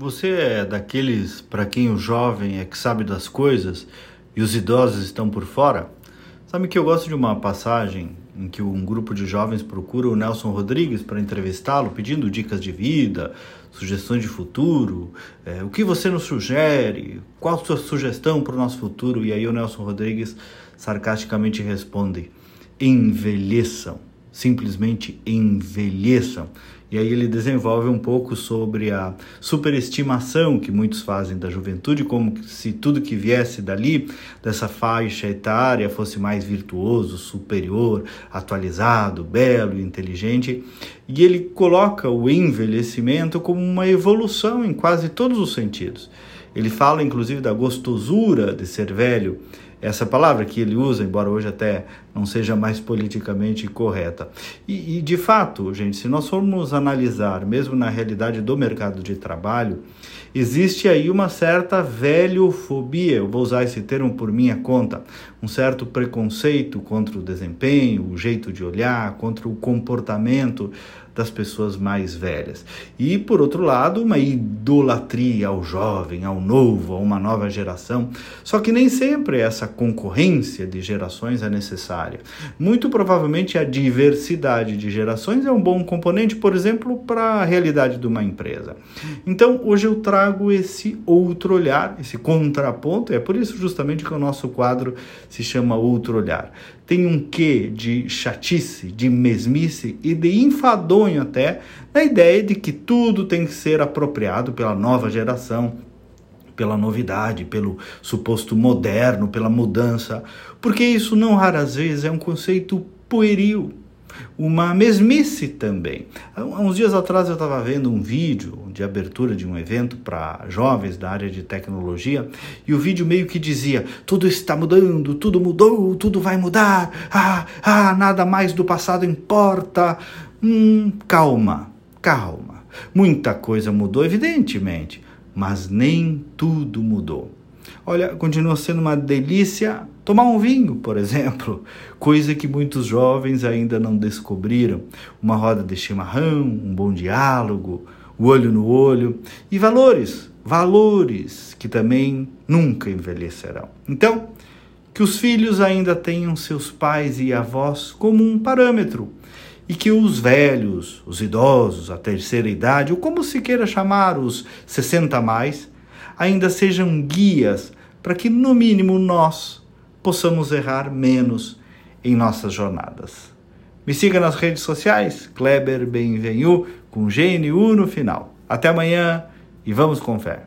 Você é daqueles para quem o jovem é que sabe das coisas e os idosos estão por fora? Sabe que eu gosto de uma passagem em que um grupo de jovens procura o Nelson Rodrigues para entrevistá-lo, pedindo dicas de vida, sugestões de futuro, é, o que você nos sugere, qual sua sugestão para o nosso futuro? E aí o Nelson Rodrigues sarcasticamente responde: envelheçam simplesmente envelheçam. E aí ele desenvolve um pouco sobre a superestimação que muitos fazem da juventude, como se tudo que viesse dali, dessa faixa etária, fosse mais virtuoso, superior, atualizado, belo, inteligente. E ele coloca o envelhecimento como uma evolução em quase todos os sentidos. Ele fala inclusive da gostosura de ser velho essa palavra que ele usa, embora hoje até não seja mais politicamente correta. E, e, de fato, gente, se nós formos analisar, mesmo na realidade do mercado de trabalho, existe aí uma certa velhofobia, eu vou usar esse termo por minha conta, um certo preconceito contra o desempenho, o jeito de olhar, contra o comportamento das pessoas mais velhas. E, por outro lado, uma idolatria ao jovem, ao novo, a uma nova geração. Só que nem sempre essa concorrência de gerações é necessária. Muito provavelmente a diversidade de gerações é um bom componente, por exemplo, para a realidade de uma empresa. Então, hoje eu trago esse outro olhar, esse contraponto, é por isso justamente que o nosso quadro se chama Outro Olhar. Tem um quê de chatice, de mesmice e de enfadonho até, na ideia de que tudo tem que ser apropriado pela nova geração, pela novidade, pelo suposto moderno, pela mudança, porque isso não raras vezes é um conceito pueril, uma mesmice também. Há uns dias atrás eu estava vendo um vídeo de abertura de um evento para jovens da área de tecnologia e o vídeo meio que dizia: tudo está mudando, tudo mudou, tudo vai mudar, ah, ah, nada mais do passado importa. Hum, calma, calma. Muita coisa mudou, evidentemente, mas nem tudo mudou. Olha, continua sendo uma delícia tomar um vinho, por exemplo, coisa que muitos jovens ainda não descobriram. Uma roda de chimarrão, um bom diálogo, o olho no olho e valores, valores que também nunca envelhecerão. Então, que os filhos ainda tenham seus pais e avós como um parâmetro e que os velhos, os idosos, a terceira idade, ou como se queira chamar os 60 a mais, ainda sejam guias para que, no mínimo, nós possamos errar menos em nossas jornadas. Me siga nas redes sociais, Kleber Benvenu, com GNU no final. Até amanhã e vamos com fé.